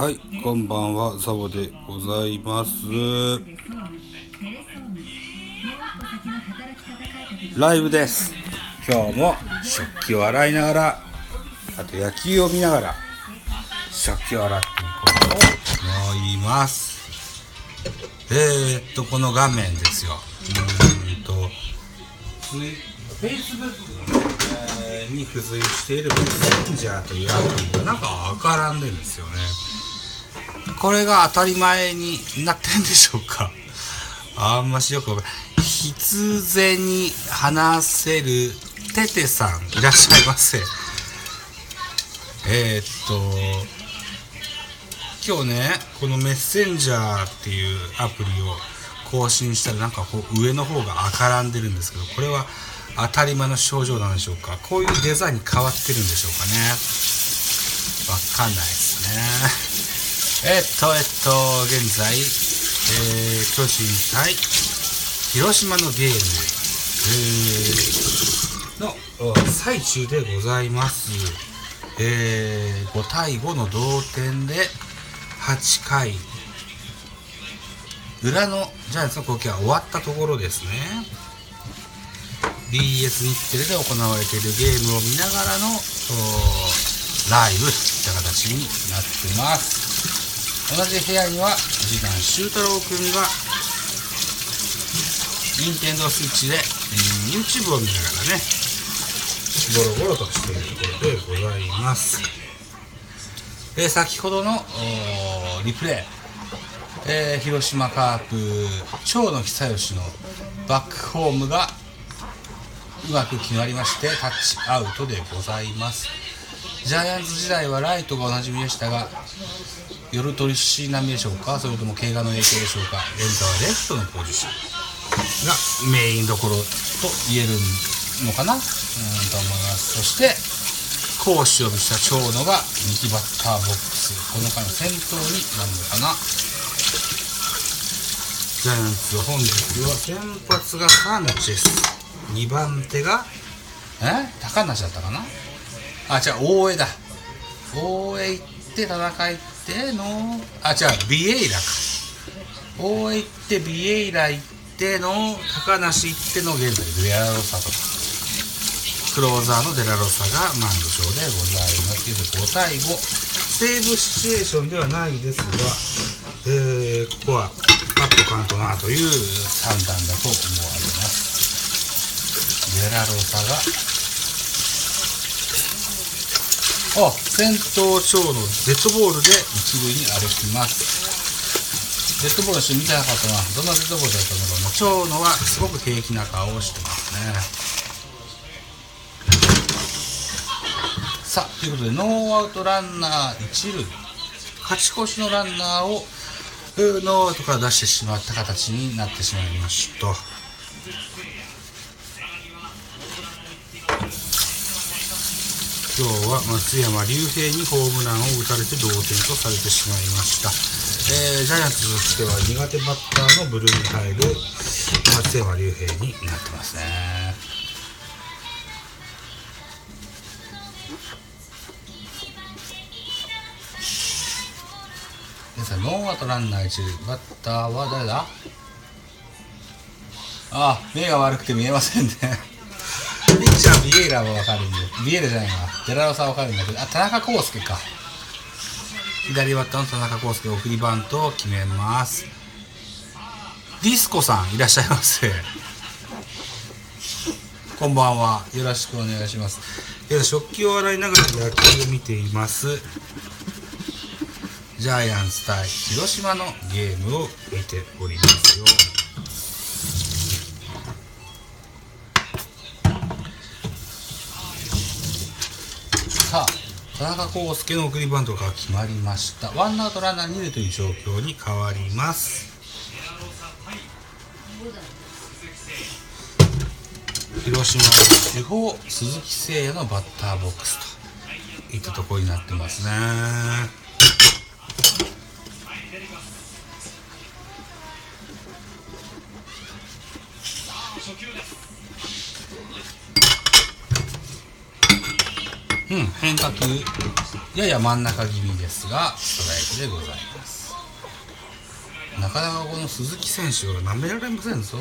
はい、こんばんは、ザボでございます。ライブです。今日も食器を洗いながら、あと野球を見ながら、食器を洗っていこうと思います。えー、っと、この画面ですよ。うーんと、フェイスブックに付随しているメッセンジャーというアプリがなんかわからんでるんですよね。これが当たり前になってんでしょうかあんましよくわかんない。必然に話せるテテさんいらっしゃいませ。え、っと、今日ね、このメッセンジャーっていうアプリを更新したらなんかこう上の方が赤らんでるんですけど、これは当たり前の症状なんでしょうかこういうデザインに変わってるんでしょうかねわかんないですね。えっと、えっと、現在、えー、巨人対広島のゲーム、えー、の最中でございます。えー、5対5の同点で8回。裏のジャイアンツの攻撃は終わったところですね。BS 日テレで行われているゲームを見ながらのライブといった形になってます。同じ部屋には次男修太郎くんが任天堂スイッチで、うん、YouTube を見ながらねゴロゴロとしているところでございます。え先ほどのリプレイ、えー広島カープ長野久義のバックホームがうまく決まりましてタッチアウトでございます。ジャイアンツ時代はライトがおなじみでしたが夜取りし並みでしょうか？それとも怪我の影響でしょうか？エンタはレフトのポジション。がメインどころと言えるのかな？うんと思います。そして攻守をした長野が右バッターボックス。この回の先頭になるのかな？ジャイアンツ本日は先発がサンチェス。2番手がえ？高梨だったかな？あ違う大江だ。大江行って戦いってのあ違うビエイラか大江行ってビエイラ行っての高梨行っての現在デラロサとクローザーのデラロサがマウンド上でございます。現在5対5セーブシチュエーションではないですが、えーここはパッとカントなという判断だと思われます。デラロサがあ先頭長のデッドボールで一塁に歩きます。デッドボールの人見てなかったな。どんなデッドボールだったんだろうな。長野はすごく平気な顔をしてますね。さあということでノーアウトランナー一塁。勝ち越しのランナーをノーアウトから出してしまった形になってしまいました。今日は松山竜平にホームランを打たれて同点とされてしまいました、えージャイアンツとしては苦手バッターの部類に入る松山竜平になってますね。皆さんノーアウトランナー一塁バッターは誰だ？あ目が悪くて見えませんね。ピッチャービエイラはわかるんで。ビエイラじゃないなデラロサはわかるんだけど。あ田中康介か。左バッターの田中康介送りバントを決めます。ディスコさんいらっしゃいませこんばんは。よろしくお願いします。えー食器を洗いながら野球を見ています。ジャイアンツ対広島のゲームを見ておりますよ。田中康介の送りバントが決まりました。ワンアウトランナー2塁という状況に変わります。広島の主砲鈴木誠也のバッターボックスといったところになってますね。うん。変化球。やや真ん中気味ですがストライクでございます。なかなかこの鈴木選手は舐められませんぞ。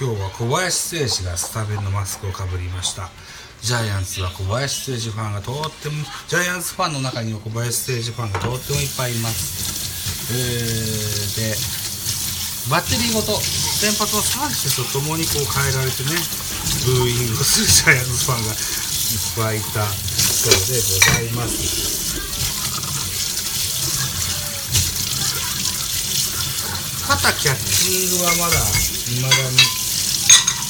今日は小林誠司がスタメンのマスクをかぶりました。ジャイアンツは小林誠司ファンがとってもジャイアンツファンの中には小林誠司ファンがとってもいっぱいいます。えー、でバッテリーごと。先発のサンチェスと共にこう変えられてねブーイングするジャイアンツファンがいっぱいいたそうでございます。肩キャッチングはまだ未だに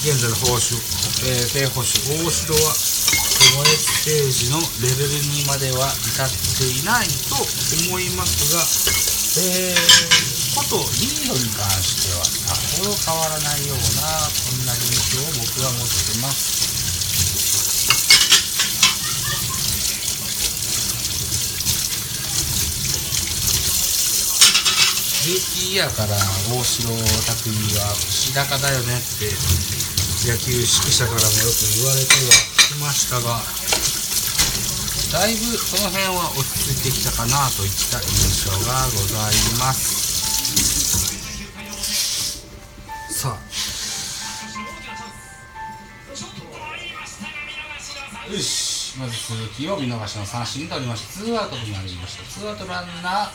現在の報酬、えー、低報酬大城は小林ステージのレベルにまでは至っていないと思いますが、えーことリードに関してはさほど変わらないようなそんな印象を僕は持ってますルーキイヤーから大城匠は牛高だよねって野球指揮者からもよく言われてはきましたがだいぶその辺は落ち着いてきたかなといった印象がございます。まず鈴木を見逃しの三振に取りましたツーアウトになりました。ツーアウトランナー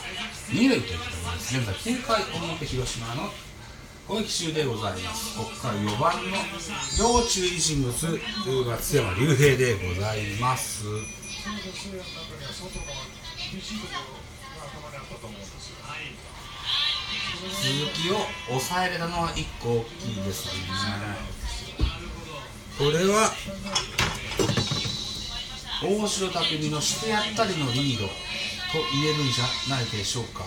二塁というところです。現在9回表広島の攻撃中でございます。ここから4番の要注意人物松山竜平でございます。鈴木を抑えれたのは1個大きいですね。これは大城匠のしてやったりのリードと言えるんじゃないでしょうか、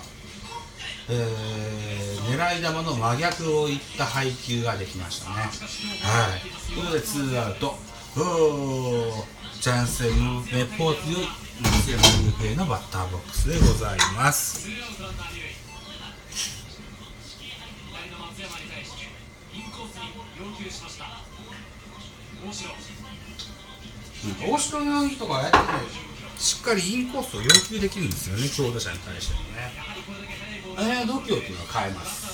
えー、狙い球の真逆をいった配球ができましたね。はい。ということでツーアウト。ジャンセンめっぽう強い松山雄平のバッターボックスでございます。大城。の人がやってねし。っかりインコースを要求できるんですよね強打者に対してもね。あれは度胸っていうのは変えます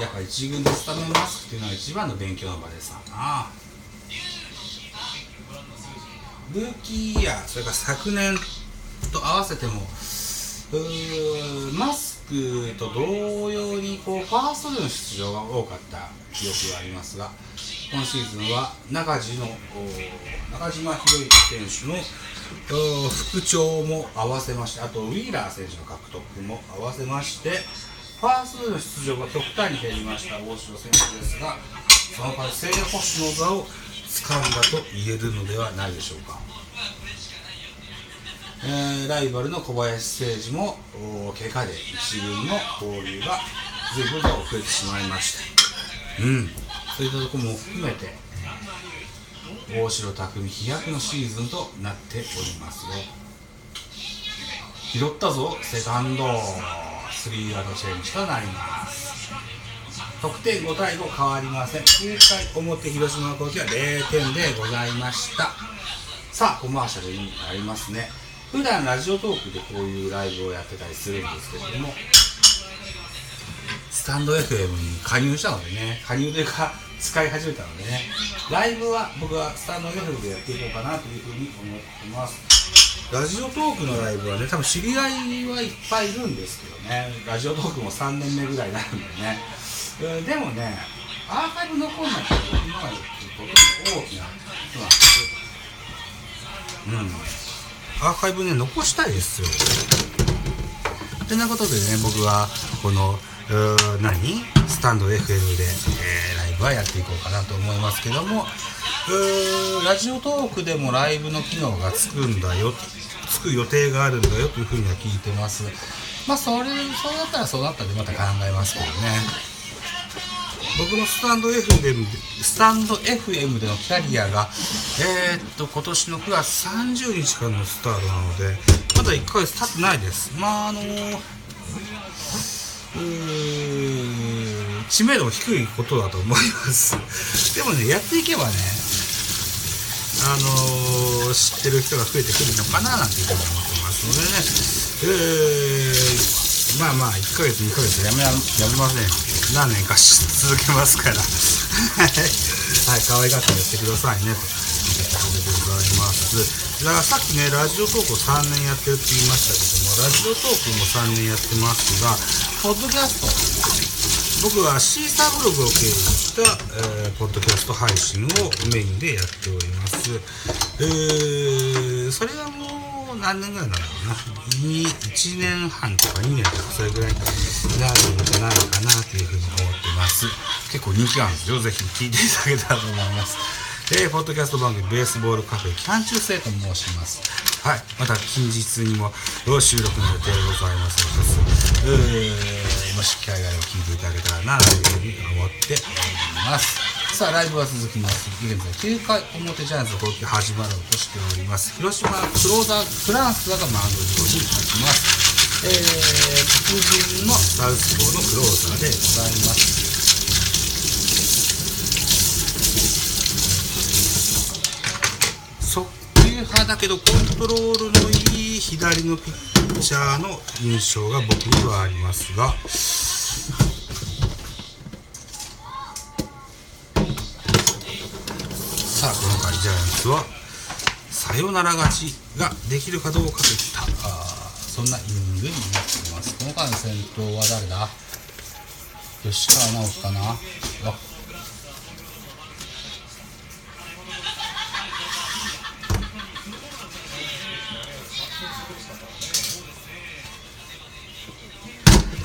やっぱ一軍でスタメンマスクっていうのは一番の勉強の場でさ。なルーキーイヤーそれから昨年と合わせてもうマスクと同様にこうファーストでの出場が多かった記憶がありますが今シーズンは中地の中島博之選手の復調も合わせましてあとウィーラー選手の獲得も合わせましてファーストでの出場が極端に減りました大城選手ですがその代わり正捕手の座を掴んだと言えるのではないでしょうか。えー、ライバルの小林誠司も怪我で一軍の交流が随分と遅れてしまいました。うん。そういったところも含めて大城匠飛躍のシーズンとなっておりますよ。拾ったぞセカンド。スリーアウトチェンジとなります。得点5対5変わりません。9回表広島の攻撃は0点でございました。さあコマーシャルになりますね。普段ラジオトークでこういうライブをやってたりするんですけれどもスタンド FM に加入したのでね加入というか使い始めたのでねライブは僕はスタンド FM でやっていこうかなというふうに思ってます。ラジオトークのライブはね多分知り合いはいっぱいいるんですけどね。ラジオトークも3年目ぐらいになるんでね、えー、でもねアーカイブ残んないと今までとても大きなことなんですうん。アーカイブね残したいですよ。てなことでね僕はこの何？スタンド FM で、えー、ライブはやっていこうかなと思いますけどもラジオトークでもライブの機能がつくんだよつく予定があるんだよというふうには聞いてます。まあそれそうなったらそうなったでまた考えますけどね。僕のスタンド FM でスタンド FM でのキャリアが、えー、っと今年の9月30日からのスタートなので、まだ1ヶ月経ってないです。まああの知名度も低いことだと思います。でもねやっていけばねあのー、知ってる人が増えてくるのかななんていうふうに思ってますのでね、えー、まあまあ1ヶ月2ヶ月。やめやめません。何年か続けますから。はい。可愛がってやってくださいね。ということでございます。だからさっきねラジオトークを3年やってるって言いましたけどもラジオトークも3年やってますがポッドキャスト。僕はシーサーブログを経由した、えー、ポッドキャスト配信をメインでやっております。えー、それはもう何年ぐらいなんだろうな。1年半とか2年とかそれぐらいになるんじゃないかなというふうに思ってます。結構人気あるんですよ。ぜひ聴いていただけたらと思います。えー、ポッドキャスト番組ベースボールカフェ期間中制と申します。はい。また近日にも収録の予定でございますので、えーもし機会があれば聞いていただけたらなというふうに思っておりますさあライブは続きます。現在9回表ジャイアンツの攻撃始まろうとしております。広島クローザーフランスがマウンド上に立ちます。えー、黒人のサウスポーのクローザーでございます。速球派だけどコントロールのいい左のピッッチャーの印象が僕にはありますがさあ今回ジャイアンツはサヨナラ勝ちができるかどうかといったあそんなイニングになっています。この回の先頭は誰だ？吉川直樹かな？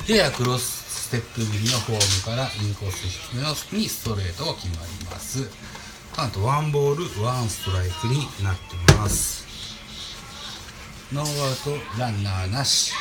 ややクロスステップ気味のフォームからインコース低めのにストレートが決まります。カウントワンボールワンストライクになっています。ノーアウトランナーなし。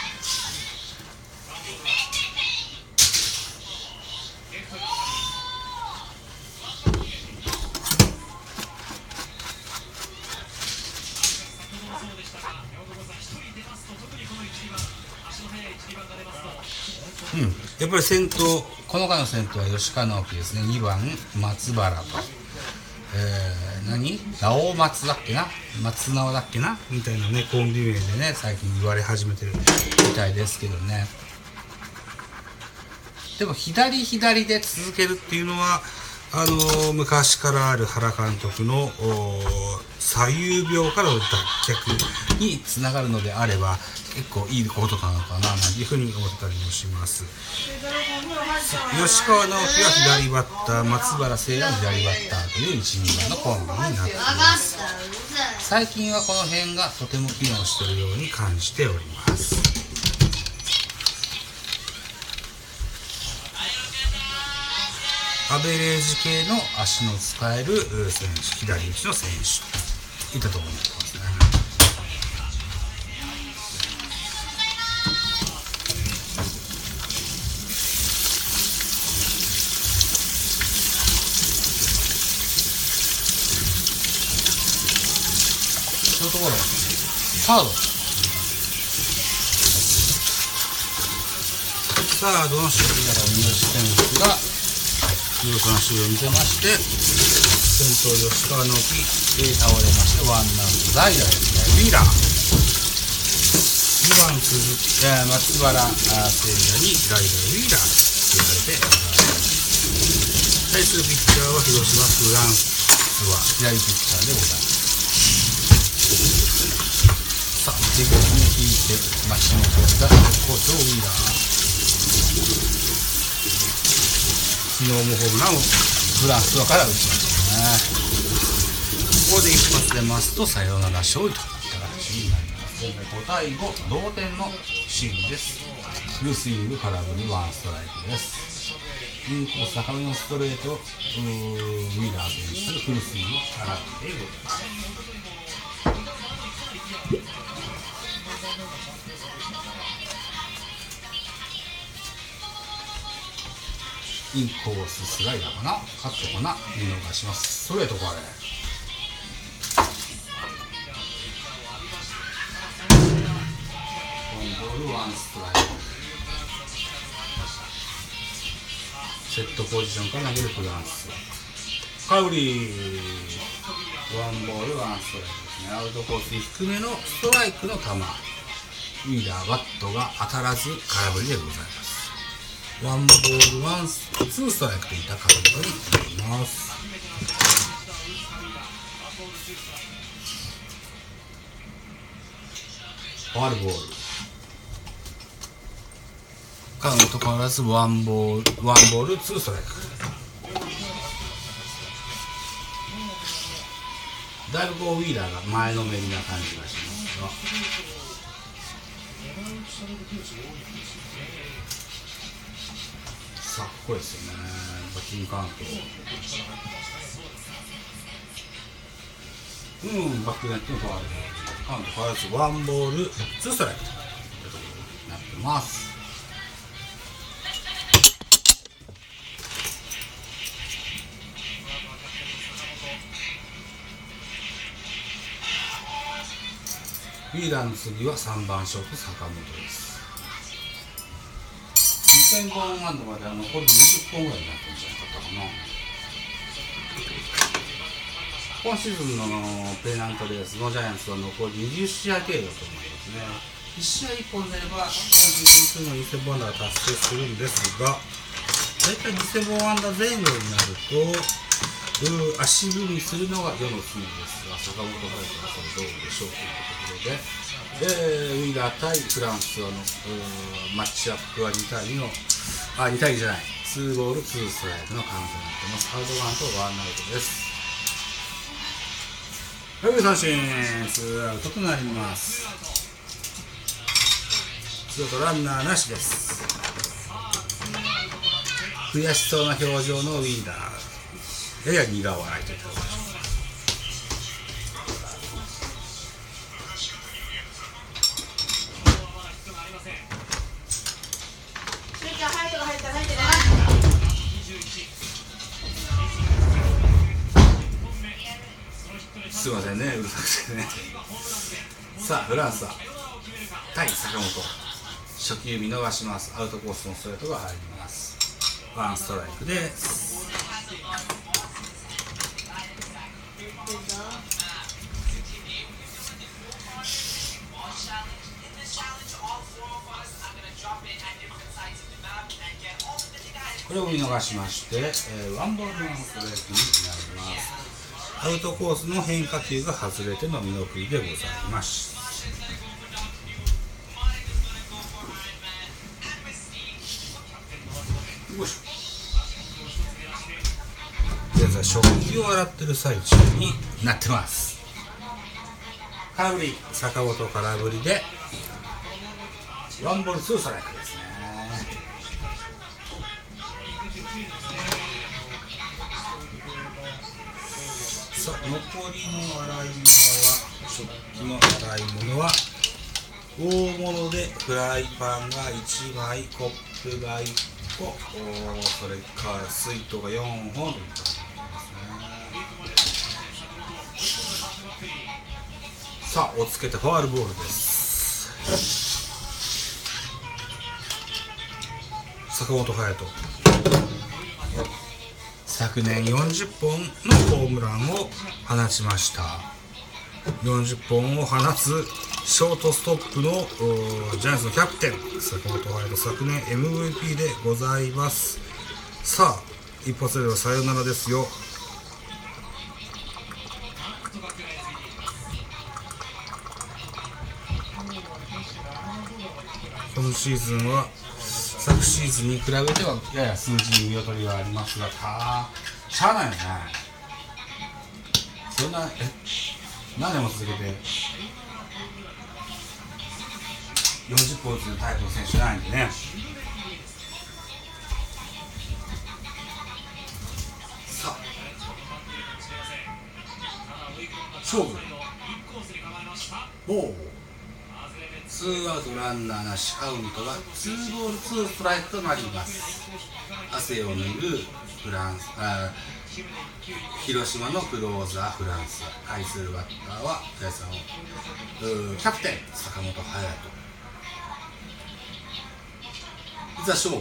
やっぱり先頭この回の先頭は吉川直樹ですね。2番松原と、えー、何？直松だっけな？松直だっけな？みたいなねコンビ名でね最近言われ始めてるみたいですけどね。でも左左で続けるっていうのはあの昔からある原監督の左右病からの脱却につながるのであれば結構いいことなのかななんていうふうに思ったりもします。吉川直樹は左バッター松原聖也も左バッターという12番のコンビになっています。最近はこの辺がとても機能しているように感じております。アベレージ系の足の使える選手左打ちの選手。といったところになりますね。ところ。サード。サードの守備から三好選手が見事な守備を見せまして先頭吉川の木倒れましてワンアウト代打ですね。ウィーラー2番鈴木、えー、松原聖也に代打ウィーラーと言われて対するピッチャーは広島フランスは左ピッチャーでございます。さあ手に引いて町の方が好調ウィーラー昨日もホームランをフランスから打ちましたねここで一発出ます。とサヨナラ勝利といった形になります5対5同点のシーンです。フルスイング空振りワンストライクです。インコース高めのストレートウィーラー選手のフルスイング空振りでござい。ますインコーススライダーかな？カットかな？見逃します。ストレートかあれ。ボールワンストライク。セットポジションから投げるフランスカウリー。ワンボールワンストライクですね。アウトコースに低めのストライクの球。ウィーラーバットが当たらず空振りでございます。ワンボールワンツーストライクといったカウントになります。ファールボール。カウント変わらずワンボールワンボールツーストライク。だいぶこうウィーラーが前のめりな感じがしますが。さあこれですよね。バッティンカウントうんバックネットのファールカウント変わらずワンボールツーストライク。ということになってますウィーラーの次は3番ショート坂本です。2000本安打までは残り20本ぐらいになってるんじゃなかったかな。今シーズンのペナントレースのジャイアンツは残り20試合程度と思いますね。1試合1本出れば今シーズンの2000本安打は達成するんですが大体2000本安打前後になるとう足踏みするのが世の常ですが坂本隼人はそれどうでしょうというところで、えーウィーラー対フランスのマッチアップは2対2のあ2対2じゃない。2ボール2ストライクのカウントになってます。アウトワンとワンアウトです。はい三振。ツーアウトとなります。ツーアウトランナーなしです。悔しそうな表情のウィーラー。やや苦笑いといったところでしょう。すいませんねうるさくてね。さあフランスは対坂本。初球見逃します。アウトコースのストレートが入ります。ワンストライクです。これを見逃しまして、えーワンボールワンストライクになります。アウトコースの変化球が外れての見送りでございます。よいしょ現在食器を洗ってる最中になってます空振り坂本空振りでワンボールツーストライク。残りの洗い物は食器の洗い物は大物でフライパンが1枚コップが1個。おそれから水筒が4本さあおつけてファールボールです。坂本勇人。昨年40本のホームランを放ちました。40本を放つショートストップのジャイアンツのキャプテン坂本勇人昨年 MVP でございます。さあ一発ではさよならですよ。今シーズンはシーズンに比べてはやや数字に見劣りがありますがたしゃあないよね。そんなえ何年も続けて40本打つタイプの選手じゃないんでね。さあ。勝負。おおツーアウトランナーなしカウントがツーボールツーストライクとなります。汗を拭うフランスあ広島のクローザーフランス対するバッターは皆さんをうキャプテン坂本勇人。田翔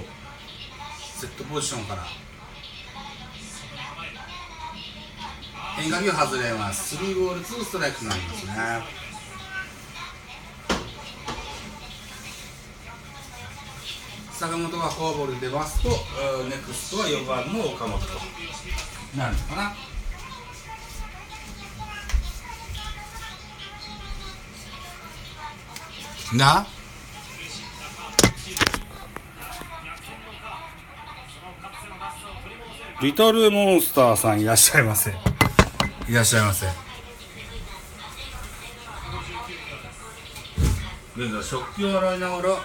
セットポジションから。変化球外れます。スリーボールツーストライクになりますね。坂本がフォアボールで出ますとえーネクストは4番の岡本と。なるのかな？な？リトルモンスターさんいらっしゃいませ。いらっしゃいませ。現在食器を洗いながら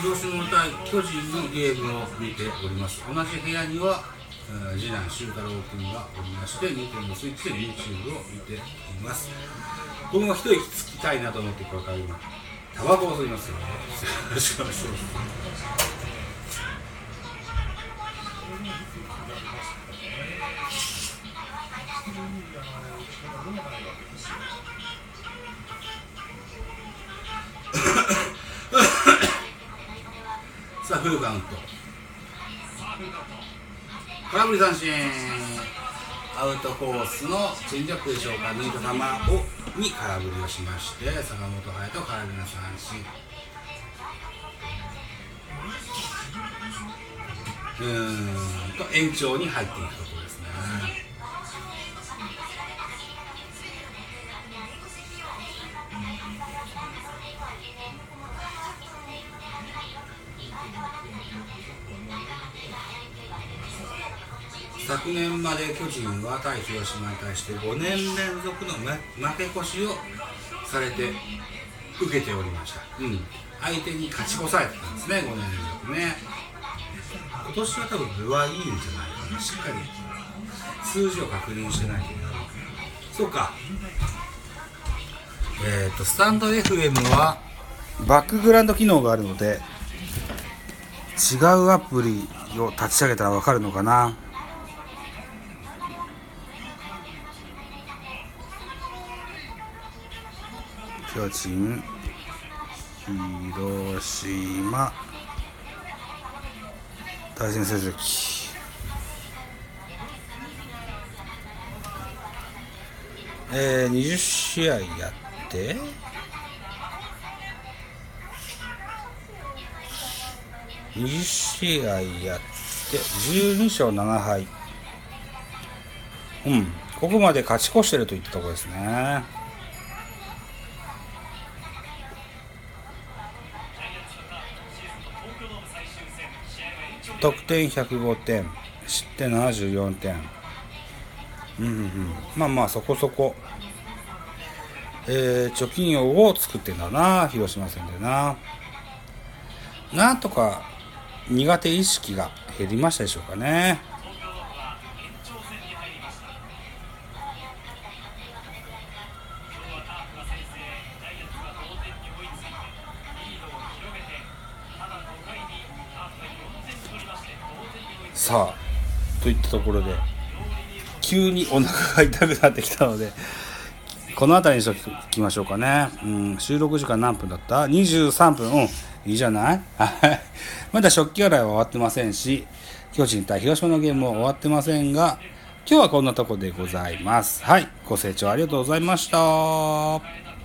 広島対巨人のゲームを見ております。同じ部屋にはえー次男修太郎君がおりましてニンテンドスイッチで YouTube を見ています。僕も一息つきたいなと思ってこれから今タバコを吸います。よよろしくお願いします。たフルカウント。空振り三振アウトコースのチェンジアップでしょうか。抜いた球をに空振りをしまして坂本勇人空振りの三振。うーんと延長に入っていくと。昨年まで巨人は対広島に対して5年連続の負け越しをされて受けておりました、うん、相手に勝ち越されてたんですね5年連続ね。今年は多分分はいいんじゃないかな。しっかり数字を確認してないとそうか。えっ、とスタンド FM はバックグラウンド機能があるので違うアプリを立ち上げたら分かるのかな巨人広島対戦成績。えー、20試合やって20試合やって12勝7敗。うんここまで勝ち越してるといったところですね。得点105点失点74点うんうんうん。まあまあそこそこ。えー、貯金王を作ってんだな広島戦でな。なんとか苦手意識が減りましたでしょうかね。といったところで急にお腹が痛くなってきたのでこの辺りにしておきましょうかね、うん、収録時間何分だった ?23 分。うんいいじゃないはい？まだ食器洗いは終わってませんし巨人対広島のゲームも終わってませんが今日はこんなとこでございます。はいご清聴ありがとうございました。